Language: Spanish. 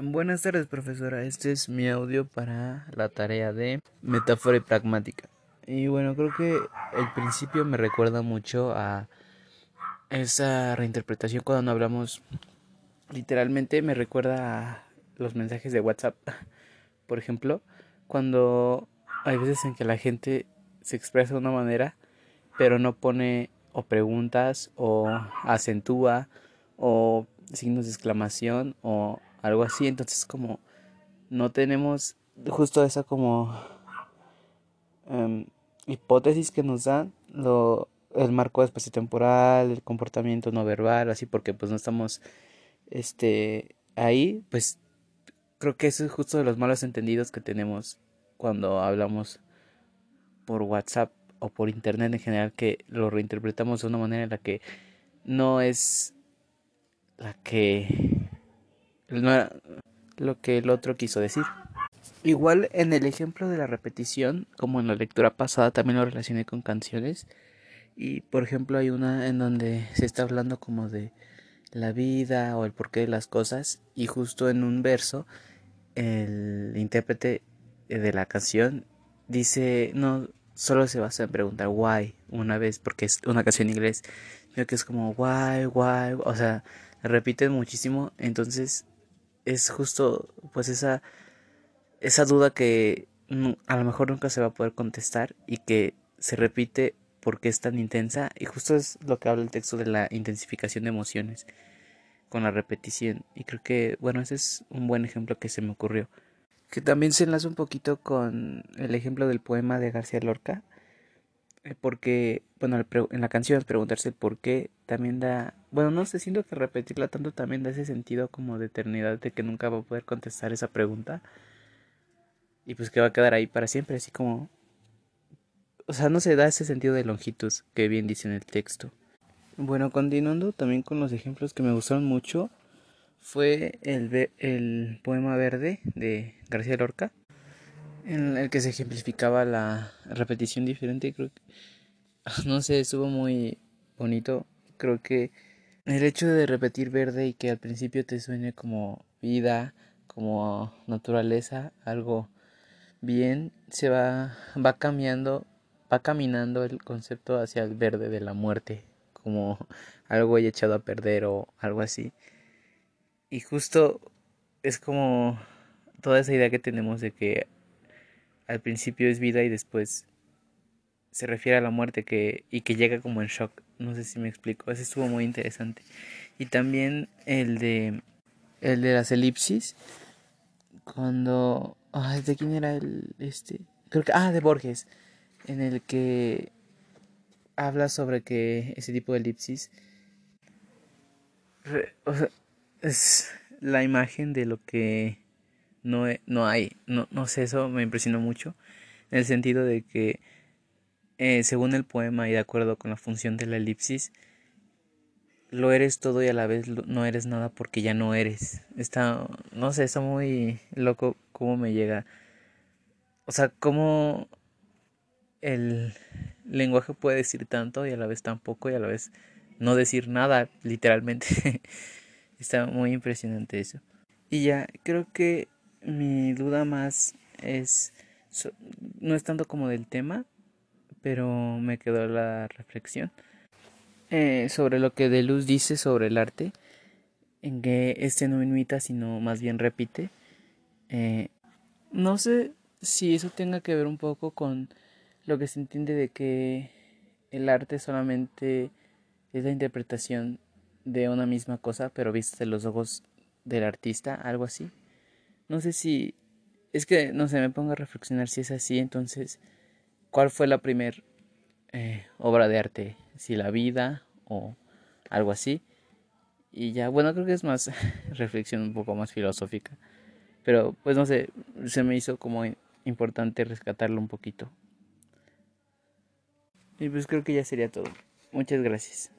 Buenas tardes, profesora. Este es mi audio para la tarea de metáfora y pragmática. Y bueno, creo que el principio me recuerda mucho a esa reinterpretación cuando hablamos literalmente me recuerda a los mensajes de WhatsApp. Por ejemplo, cuando hay veces en que la gente se expresa de una manera, pero no pone o preguntas o acentúa o signos de exclamación o algo así. Entonces como no tenemos justo esa como em, hipótesis que nos dan lo, el marco espacio-temporal, el comportamiento no verbal, así porque pues no estamos este ahí, pues creo que eso es justo de los malos entendidos que tenemos cuando hablamos por WhatsApp o por internet en general que lo reinterpretamos de una manera en la que no es la que no era lo que el otro quiso decir. Igual en el ejemplo de la repetición, como en la lectura pasada, también lo relacioné con canciones. Y por ejemplo hay una en donde se está hablando como de la vida o el porqué de las cosas y justo en un verso el intérprete de la canción dice no solo se basa en preguntar why una vez porque es una canción en inglés creo que es como why why o sea repiten muchísimo entonces es justo pues esa esa duda que a lo mejor nunca se va a poder contestar y que se repite porque es tan intensa y justo es lo que habla el texto de la intensificación de emociones con la repetición y creo que bueno ese es un buen ejemplo que se me ocurrió. Que también se enlaza un poquito con el ejemplo del poema de García Lorca eh, porque bueno en la canción preguntarse el por qué también da bueno no sé siento que repetirla tanto también da ese sentido como de eternidad de que nunca va a poder contestar esa pregunta y pues que va a quedar ahí para siempre así como o sea, no se da ese sentido de longitud que bien dice en el texto. Bueno, continuando también con los ejemplos que me gustaron mucho, fue el, el poema verde de García Lorca, en el que se ejemplificaba la repetición diferente. Creo que, no sé, estuvo muy bonito. Creo que el hecho de repetir verde y que al principio te suene como vida, como naturaleza, algo bien, se va, va cambiando va caminando el concepto hacia el verde de la muerte, como algo ya echado a perder o algo así. Y justo es como toda esa idea que tenemos de que al principio es vida y después se refiere a la muerte que y que llega como en shock. No sé si me explico. Ese estuvo muy interesante. Y también el de el de las elipsis cuando ay, ¿de quién era el este? Creo que ah, de Borges en el que habla sobre que ese tipo de elipsis es la imagen de lo que no, no hay. No, no sé, eso me impresionó mucho. En el sentido de que, eh, según el poema y de acuerdo con la función de la elipsis, lo eres todo y a la vez no eres nada porque ya no eres. Está, no sé, está muy loco cómo me llega. O sea, cómo el lenguaje puede decir tanto y a la vez tan poco y a la vez no decir nada, literalmente. Está muy impresionante eso. Y ya, creo que mi duda más es, no es tanto como del tema, pero me quedó la reflexión eh, sobre lo que Deluz dice sobre el arte, en que este no imita, sino más bien repite. Eh, no sé si eso tenga que ver un poco con lo que se entiende de que el arte solamente es la interpretación de una misma cosa, pero vista de los ojos del artista, algo así. No sé si es que no sé, me pongo a reflexionar si es así, entonces, ¿cuál fue la primer eh, obra de arte? Si la vida o algo así. Y ya, bueno, creo que es más reflexión un poco más filosófica. Pero pues no sé, se me hizo como importante rescatarlo un poquito. Y pues creo que ya sería todo. Muchas gracias.